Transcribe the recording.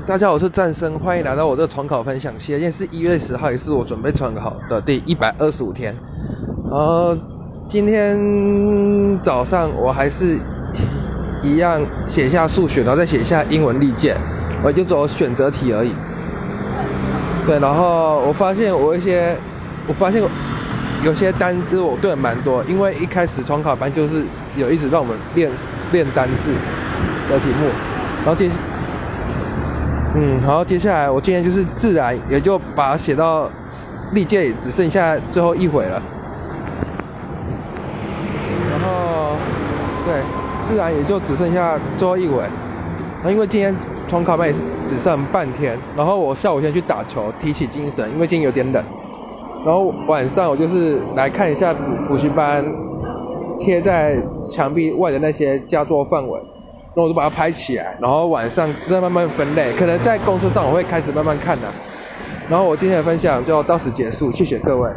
大家好，我是战生，欢迎来到我这个重考分享期。今天是一月十号，也是我准备重考的第一百二十五天。然后今天早上我还是一样写下数学，然后再写下英文例件，我就走选择题而已。对，然后我发现我一些，我发现有些单词我对蛮多，因为一开始重考班就是有一直让我们练练单字的题目，然后接。嗯，好，接下来我今天就是自然，也就把它写到历届只剩下最后一回了。然后，对，自然也就只剩下最后一回。那因为今天重考班也是只剩半天，然后我下午先去打球，提起精神，因为今天有点冷。然后晚上我就是来看一下补补习班贴在墙壁外的那些佳作范文。那我就把它拍起来，然后晚上再慢慢分类。可能在公车上我会开始慢慢看的。然后我今天的分享就到此结束，谢谢各位。